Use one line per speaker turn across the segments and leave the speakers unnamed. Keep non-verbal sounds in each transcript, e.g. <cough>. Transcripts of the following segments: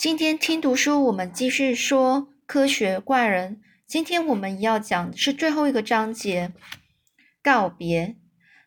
今天听读书，我们继续说科学怪人。今天我们要讲的是最后一个章节告别。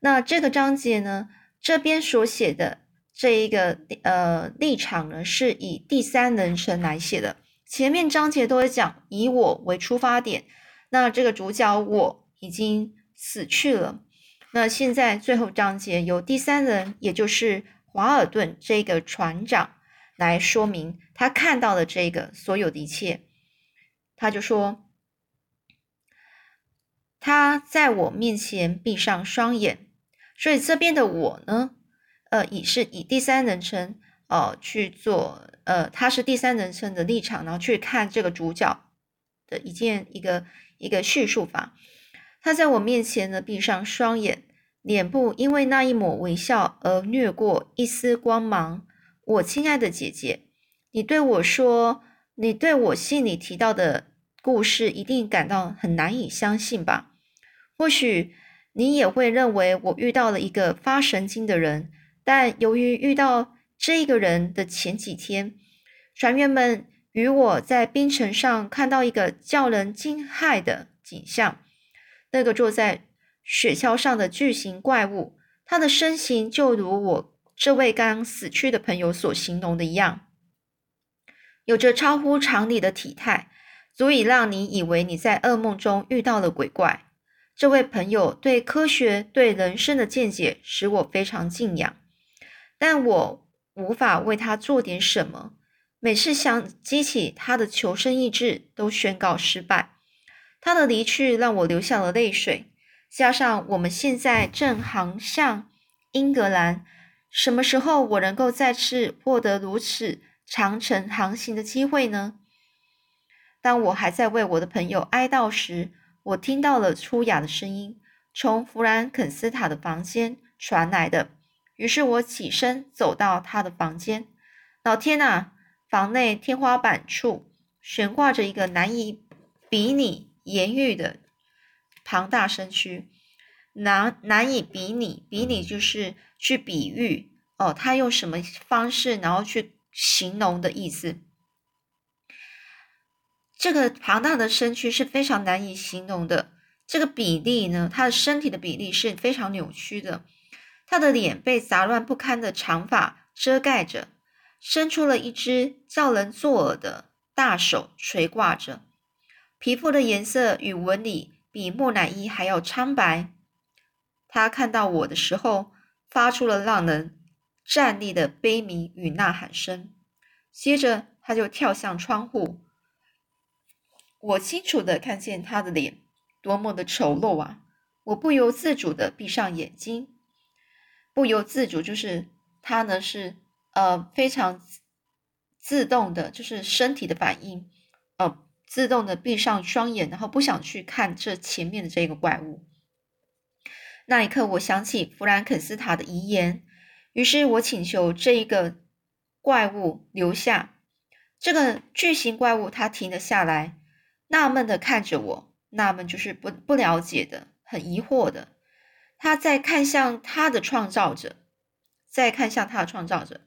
那这个章节呢，这边所写的这一个呃立场呢，是以第三人称来写的。前面章节都是讲以我为出发点，那这个主角我已经死去了。那现在最后章节由第三人，也就是华尔顿这个船长。来说明他看到的这个所有的一切，他就说：“他在我面前闭上双眼，所以这边的我呢，呃，以是以第三人称呃去做，呃，他是第三人称的立场，然后去看这个主角的一件一个一个叙述法。他在我面前呢闭上双眼，脸部因为那一抹微笑而掠过一丝光芒。”我亲爱的姐姐，你对我说，你对我信里提到的故事一定感到很难以相信吧？或许你也会认为我遇到了一个发神经的人，但由于遇到这个人的前几天，船员们与我在冰层上看到一个叫人惊骇的景象，那个坐在雪橇上的巨型怪物，它的身形就如我。这位刚死去的朋友所形容的一样，有着超乎常理的体态，足以让你以为你在噩梦中遇到了鬼怪。这位朋友对科学、对人生的见解使我非常敬仰，但我无法为他做点什么。每次想激起他的求生意志，都宣告失败。他的离去让我流下了泪水，加上我们现在正航向英格兰。什么时候我能够再次获得如此长程航行的机会呢？当我还在为我的朋友哀悼时，我听到了粗哑的声音，从弗兰肯斯塔的房间传来的。于是我起身走到他的房间。老天啊！房内天花板处悬挂着一个难以比拟言喻的庞大身躯。难难以比拟，比拟就是去比喻哦，他用什么方式，然后去形容的意思。这个庞大的身躯是非常难以形容的。这个比例呢，他的身体的比例是非常扭曲的。他的脸被杂乱不堪的长发遮盖着，伸出了一只叫人作呕的大手垂挂着。皮肤的颜色与纹理比木乃伊还要苍白。他看到我的时候，发出了让人站立的悲鸣与呐喊声。接着，他就跳向窗户。我清楚的看见他的脸，多么的丑陋啊！我不由自主的闭上眼睛，不由自主就是他呢是呃非常自动的，就是身体的反应，呃自动的闭上双眼，然后不想去看这前面的这个怪物。那一刻，我想起弗兰肯斯塔的遗言，于是我请求这一个怪物留下。这个巨型怪物，它停了下来，纳闷的看着我，纳闷就是不不了解的，很疑惑的。他在看向他的创造者，再看向他的创造者，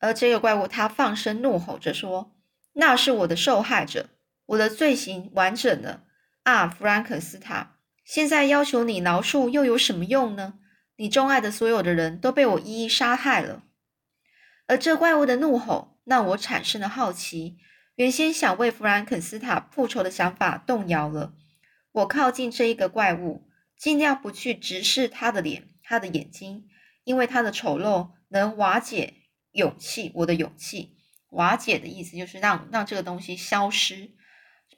而这个怪物，他放声怒吼着说：“那是我的受害者，我的罪行完整了啊，弗兰肯斯塔。”现在要求你饶恕又有什么用呢？你钟爱的所有的人都被我一一杀害了。而这怪物的怒吼让我产生了好奇，原先想为弗兰肯斯坦复仇的想法动摇了。我靠近这一个怪物，尽量不去直视他的脸、他的眼睛，因为他的丑陋能瓦解勇气，我的勇气。瓦解的意思就是让让这个东西消失。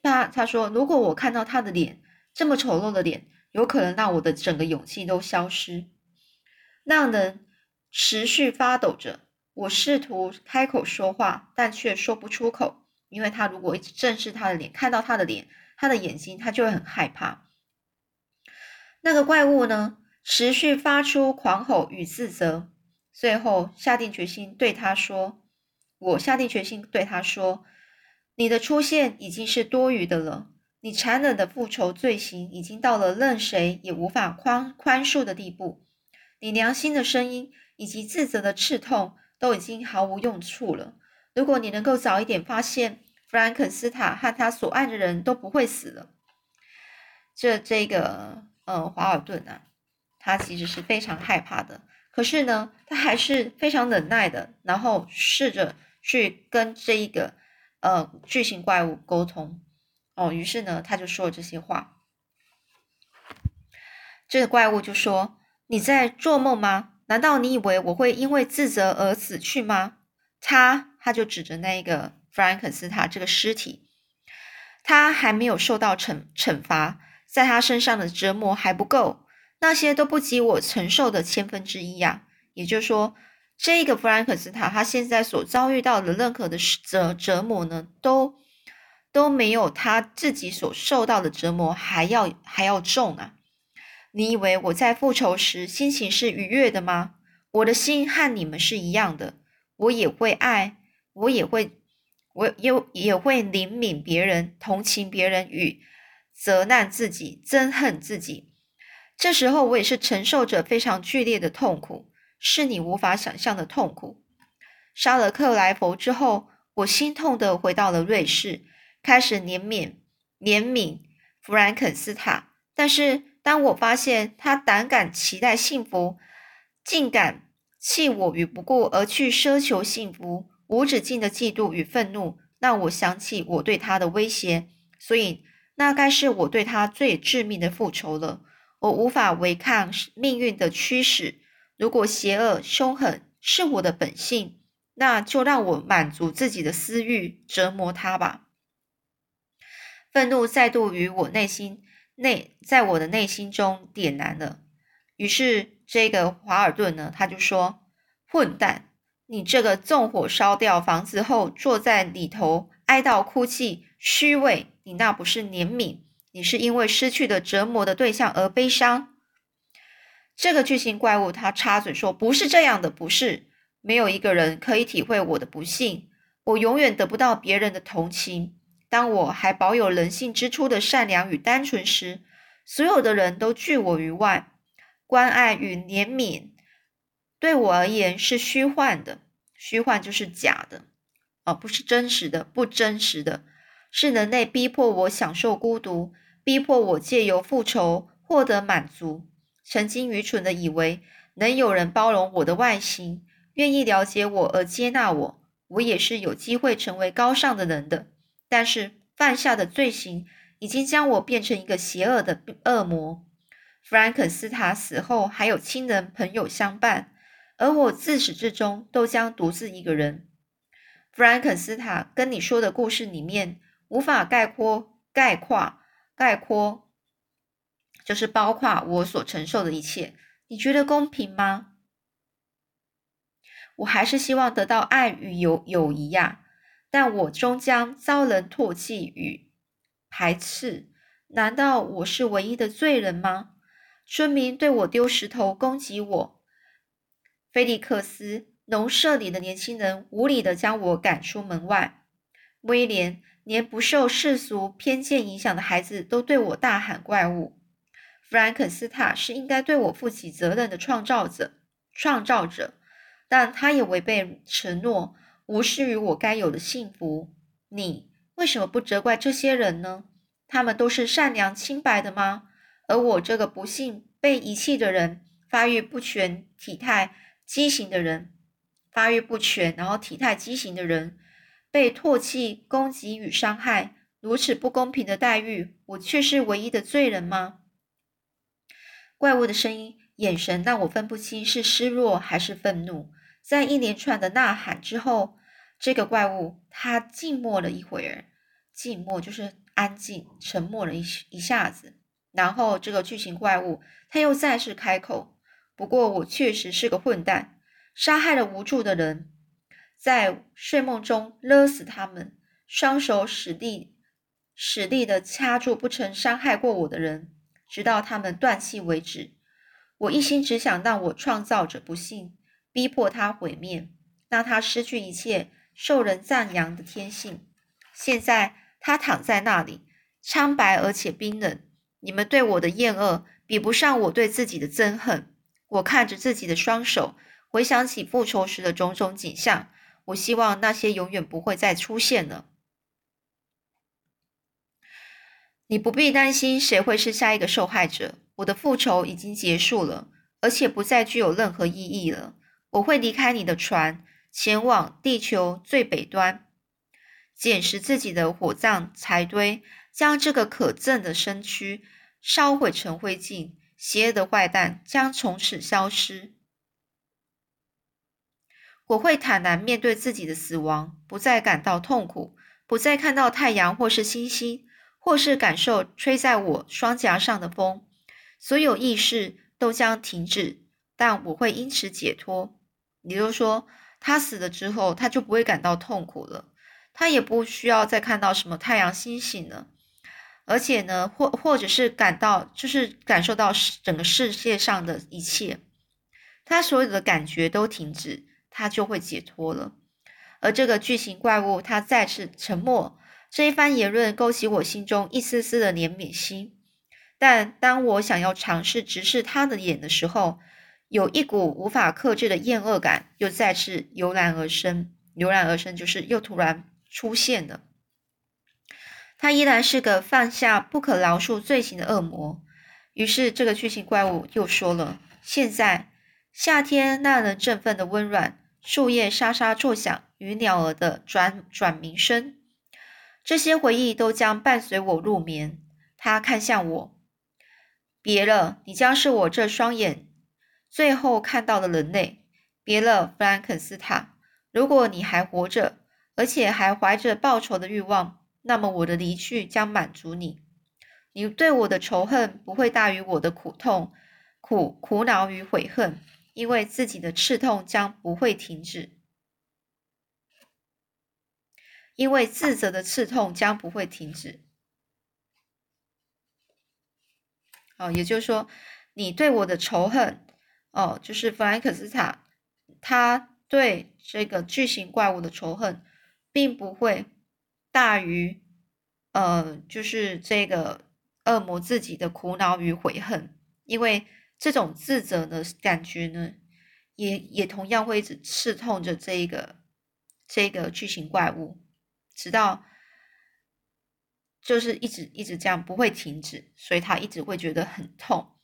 他他说，如果我看到他的脸。这么丑陋的脸，有可能让我的整个勇气都消失，让人持续发抖着。我试图开口说话，但却说不出口，因为他如果一直正视他的脸，看到他的脸，他的眼睛，他就会很害怕。那个怪物呢，持续发出狂吼与自责，最后下定决心对他说：“我下定决心对他说，你的出现已经是多余的了。”你残忍的复仇罪行已经到了任谁也无法宽宽恕的地步，你良心的声音以及自责的刺痛都已经毫无用处了。如果你能够早一点发现，弗兰肯斯坦和他所爱的人都不会死了。这这个呃，华尔顿啊，他其实是非常害怕的。可是呢，他还是非常忍耐的，然后试着去跟这一个呃巨型怪物沟通。哦，于是呢，他就说了这些话。这个怪物就说：“你在做梦吗？难道你以为我会因为自责而死去吗？”他他就指着那个弗兰肯斯坦这个尸体，他还没有受到惩惩罚，在他身上的折磨还不够。那些都不及我承受的千分之一呀！也就是说，这个弗兰克斯塔他现在所遭遇到的任何的折折磨呢，都都没有他自己所受到的折磨还要还要重啊！你以为我在复仇时心情是愉悦的吗？我的心和你们是一样的，我也会爱，我也会，我也也会怜悯别人，同情别人与责难自己，憎恨自己。这时候，我也是承受着非常剧烈的痛苦，是你无法想象的痛苦。杀了克莱佛之后，我心痛的回到了瑞士，开始怜悯怜悯弗兰肯斯坦。但是，当我发现他胆敢期待幸福，竟敢弃我于不顾而去奢求幸福，无止境的嫉妒与愤怒，让我想起我对他的威胁。所以，那该是我对他最致命的复仇了。我无法违抗命运的驱使。如果邪恶凶狠是我的本性，那就让我满足自己的私欲，折磨他吧。愤怒再度于我内心内，在我的内心中点燃了。于是，这个华尔顿呢，他就说：“混蛋，你这个纵火烧掉房子后，坐在里头哀悼哭泣，虚伪！你那不是怜悯。”你是因为失去的折磨的对象而悲伤。这个巨型怪物他插嘴说：“不是这样的，不是，没有一个人可以体会我的不幸。我永远得不到别人的同情。当我还保有人性之初的善良与单纯时，所有的人都拒我于外。关爱与怜悯对我而言是虚幻的，虚幻就是假的，而不是真实的，不真实的，是人类逼迫我享受孤独。”逼迫我借由复仇获得满足。曾经愚蠢的以为能有人包容我的外形，愿意了解我而接纳我，我也是有机会成为高尚的人的。但是犯下的罪行已经将我变成一个邪恶的恶魔。弗兰肯斯坦死后还有亲人朋友相伴，而我自始至终都将独自一个人。弗兰肯斯坦跟你说的故事里面无法概括概括。概括就是包括我所承受的一切。你觉得公平吗？我还是希望得到爱与友友谊呀，但我终将遭人唾弃与排斥。难道我是唯一的罪人吗？村民对我丢石头攻击我，菲利克斯农舍里的年轻人无理的将我赶出门外，威廉。连不受世俗偏见影响的孩子都对我大喊怪物。弗兰肯斯坦是应该对我负起责任的创造者，创造者，但他也违背承诺，无视于我该有的幸福。你为什么不责怪这些人呢？他们都是善良清白的吗？而我这个不幸被遗弃的人，发育不全、体态畸形的人，发育不全，然后体态畸形的人。被唾弃、攻击与伤害，如此不公平的待遇，我却是唯一的罪人吗？怪物的声音、眼神让我分不清是失落还是愤怒。在一连串的呐喊之后，这个怪物它静默了一会儿，静默就是安静、沉默了一一下子。然后这个巨型怪物他又再次开口：“不过我确实是个混蛋，杀害了无助的人。”在睡梦中勒死他们，双手使力使力的掐住不曾伤害过我的人，直到他们断气为止。我一心只想让我创造者不幸，逼迫他毁灭，让他失去一切受人赞扬的天性。现在他躺在那里，苍白而且冰冷。你们对我的厌恶比不上我对自己的憎恨。我看着自己的双手。回想起复仇时的种种景象，我希望那些永远不会再出现了。你不必担心谁会是下一个受害者。我的复仇已经结束了，而且不再具有任何意义了。我会离开你的船，前往地球最北端，捡拾自己的火葬柴堆，将这个可憎的身躯烧毁成灰烬。邪恶的坏蛋将从此消失。我会坦然面对自己的死亡，不再感到痛苦，不再看到太阳或是星星。或是感受吹在我双颊上的风，所有意识都将停止，但我会因此解脱。也就说，他死了之后，他就不会感到痛苦了，他也不需要再看到什么太阳星星了，而且呢，或或者是感到就是感受到整个世界上的一切，他所有的感觉都停止，他就会解脱了。而这个巨型怪物，他再次沉默。这一番言论勾起我心中一丝丝的怜悯心，但当我想要尝试直视他的眼的时候，有一股无法克制的厌恶感又再次油然而生。油然而生就是又突然出现了。他依然是个犯下不可饶恕罪行的恶魔。于是，这个巨型怪物又说了：“现在，夏天那人振奋的温暖，树叶沙沙作响，与鸟儿的转转鸣声。”这些回忆都将伴随我入眠。他看向我，别了，你将是我这双眼最后看到的人类。别了，弗兰肯斯坦。如果你还活着，而且还怀着报仇的欲望，那么我的离去将满足你。你对我的仇恨不会大于我的苦痛、苦苦恼与悔恨，因为自己的刺痛将不会停止。因为自责的刺痛将不会停止。哦，也就是说，你对我的仇恨，哦，就是弗兰克斯坦，他对这个巨型怪物的仇恨，并不会大于，呃，就是这个恶魔自己的苦恼与悔恨。因为这种自责的感觉呢，也也同样会一直刺痛着这一个这个巨型怪物。直到就是一直一直这样不会停止，所以他一直会觉得很痛。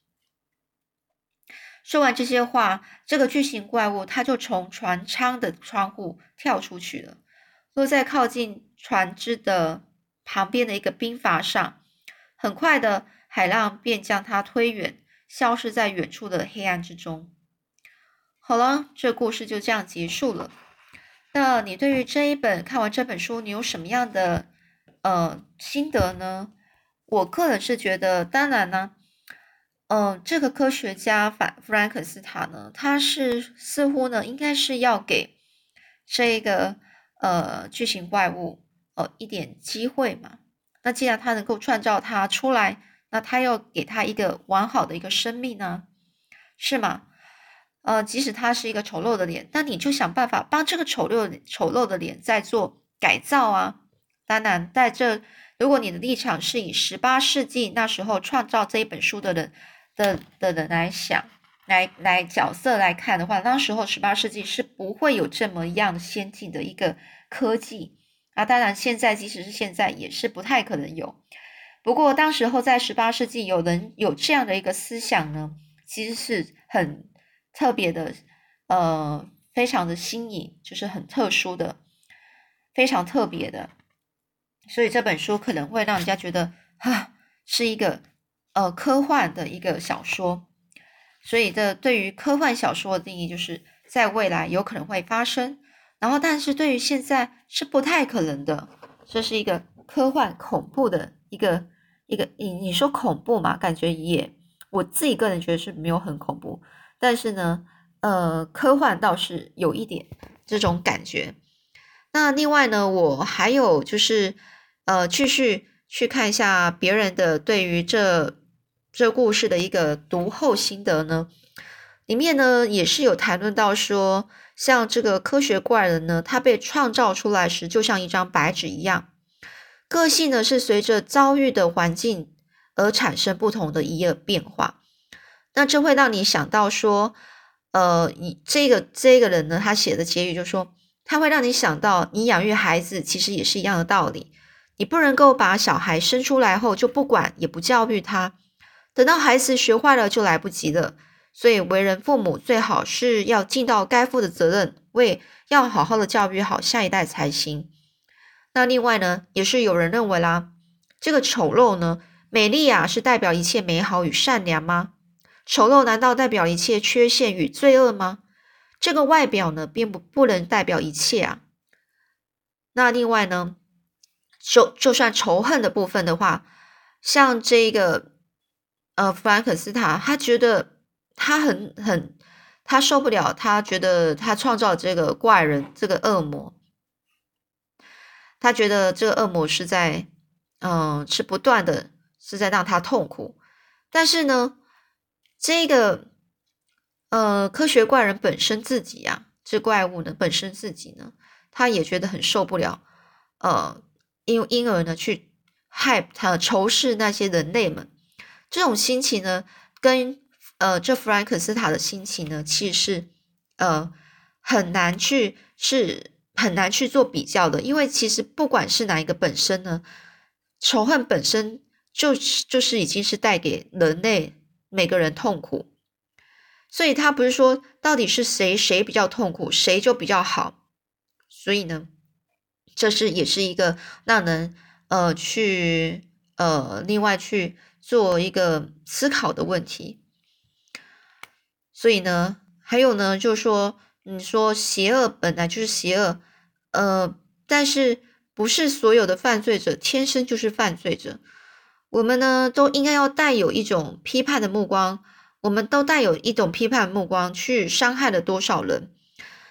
说完这些话，这个巨型怪物他就从船舱的窗户跳出去了，落在靠近船只的旁边的一个冰筏上。很快的，海浪便将它推远，消失在远处的黑暗之中。好了，这故事就这样结束了。那你对于这一本看完这本书，你有什么样的呃心得呢？我个人是觉得，当然呢，嗯，这个科学家法弗兰肯斯坦呢，他是似乎呢，应该是要给这个呃巨型怪物呃一点机会嘛。那既然他能够创造它出来，那他要给他一个完好的一个生命呢，是吗？呃，即使他是一个丑陋的脸，那你就想办法帮这个丑陋丑陋的脸再做改造啊！当然，在这，如果你的立场是以十八世纪那时候创造这一本书的人的的人来想，来来角色来看的话，当时候十八世纪是不会有这么样先进的一个科技啊！当然，现在即使是现在也是不太可能有。不过，当时候在十八世纪有人有这样的一个思想呢，其实是很。特别的，呃，非常的新颖，就是很特殊的，非常特别的，所以这本书可能会让人家觉得，哈，是一个呃科幻的一个小说。所以这对于科幻小说的定义，就是在未来有可能会发生，然后但是对于现在是不太可能的。这是一个科幻恐怖的一个一个，你你说恐怖嘛？感觉也，我自己个人觉得是没有很恐怖。但是呢，呃，科幻倒是有一点这种感觉。那另外呢，我还有就是，呃，继续去看一下别人的对于这这故事的一个读后心得呢。里面呢也是有谈论到说，像这个科学怪人呢，他被创造出来时就像一张白纸一样，个性呢是随着遭遇的环境而产生不同的一个变化。那这会让你想到说，呃，你这个这个人呢，他写的结语就说，他会让你想到，你养育孩子其实也是一样的道理。你不能够把小孩生出来后就不管也不教育他，等到孩子学坏了就来不及了。所以为人父母最好是要尽到该负的责任，为要好好的教育好下一代才行。那另外呢，也是有人认为啦，这个丑陋呢，美丽啊是代表一切美好与善良吗？丑陋难道代表一切缺陷与罪恶吗？这个外表呢，并不不能代表一切啊。那另外呢，就就算仇恨的部分的话，像这个呃弗兰克斯塔，他觉得他很很他受不了，他觉得他创造这个怪人，这个恶魔。他觉得这个恶魔是在，嗯，是不断的，是在让他痛苦。但是呢，这个，呃，科学怪人本身自己呀，这怪物呢本身自己呢，他也觉得很受不了，呃，因因而呢去害他仇视那些人类们。这种心情呢，跟呃这弗兰克斯塔的心情呢，其实是呃很难去是。很难去做比较的，因为其实不管是哪一个本身呢，仇恨本身就就是已经是带给人类每个人痛苦，所以他不是说到底是谁谁比较痛苦，谁就比较好，所以呢，这是也是一个让人呃去呃另外去做一个思考的问题，所以呢，还有呢，就是说。你说邪恶本来就是邪恶，呃，但是不是所有的犯罪者天生就是犯罪者？我们呢都应该要带有一种批判的目光，我们都带有一种批判目光去伤害了多少人？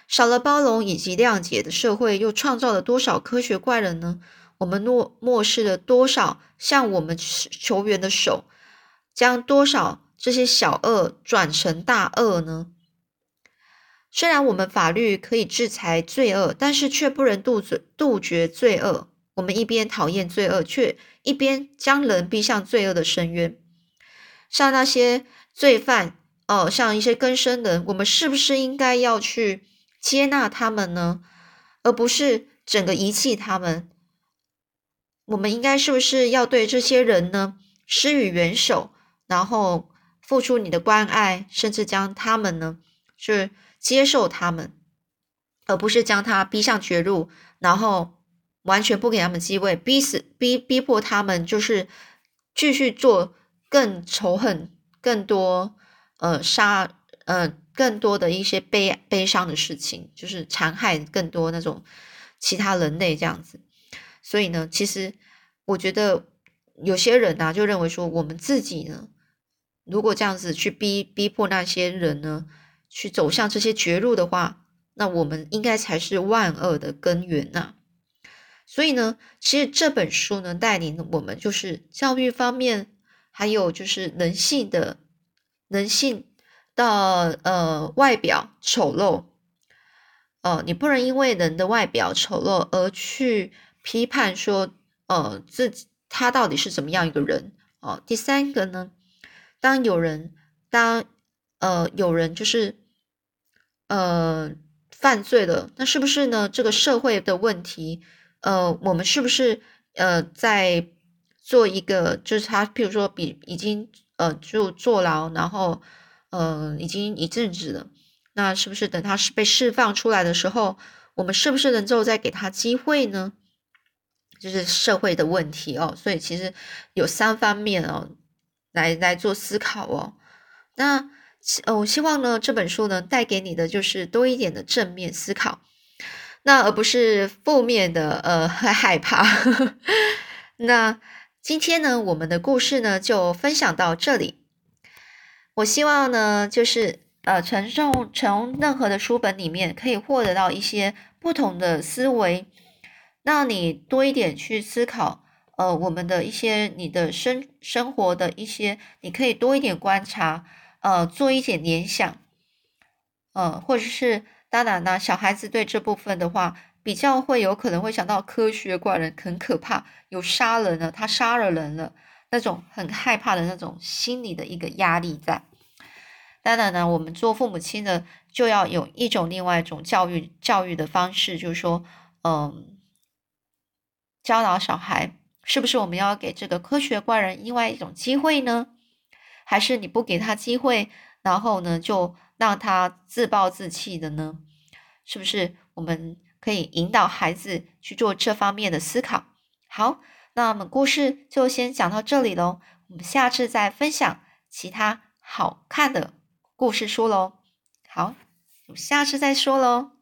少了包容以及谅解的社会，又创造了多少科学怪人呢？我们漠漠视了多少向我们求援的手，将多少这些小恶转成大恶呢？虽然我们法律可以制裁罪恶，但是却不能杜绝杜绝罪恶。我们一边讨厌罪恶，却一边将人逼向罪恶的深渊。像那些罪犯，哦，像一些更生人，我们是不是应该要去接纳他们呢？而不是整个遗弃他们？我们应该是不是要对这些人呢施予援手，然后付出你的关爱，甚至将他们呢是？接受他们，而不是将他逼向绝路，然后完全不给他们机会，逼死、逼逼迫他们，就是继续做更仇恨、更多呃杀呃更多的一些悲悲伤的事情，就是残害更多那种其他人类这样子。所以呢，其实我觉得有些人呢，就认为说，我们自己呢，如果这样子去逼逼迫那些人呢。去走向这些绝路的话，那我们应该才是万恶的根源呐。所以呢，其实这本书呢，带领我们就是教育方面，还有就是人性的人性的呃外表丑陋，呃，你不能因为人的外表丑陋而去批判说，呃，自己他到底是怎么样一个人哦。第三个呢，当有人当呃有人就是。呃，犯罪了，那是不是呢？这个社会的问题，呃，我们是不是呃在做一个，就是他，譬如说，比已经呃就坐牢，然后呃已经一阵子了，那是不是等他是被释放出来的时候，我们是不是能够再给他机会呢？就是社会的问题哦，所以其实有三方面哦，来来做思考哦，那。呃，我希望呢，这本书呢带给你的就是多一点的正面思考，那而不是负面的呃 <laughs> 害怕。<laughs> 那今天呢，我们的故事呢就分享到这里。我希望呢，就是呃，从从任何的书本里面可以获得到一些不同的思维，让你多一点去思考。呃，我们的一些你的生生活的一些，你可以多一点观察。呃，做一点联想，呃，或者是当然呢，小孩子对这部分的话，比较会有可能会想到科学怪人很可怕，有杀人了，他杀了人了，那种很害怕的那种心理的一个压力在。当然呢，我们做父母亲的就要有一种另外一种教育教育的方式，就是说，嗯，教导小孩，是不是我们要给这个科学怪人另外一种机会呢？还是你不给他机会，然后呢，就让他自暴自弃的呢？是不是我们可以引导孩子去做这方面的思考？好，那我们故事就先讲到这里喽，我们下次再分享其他好看的。故事书喽，好，我下次再说喽。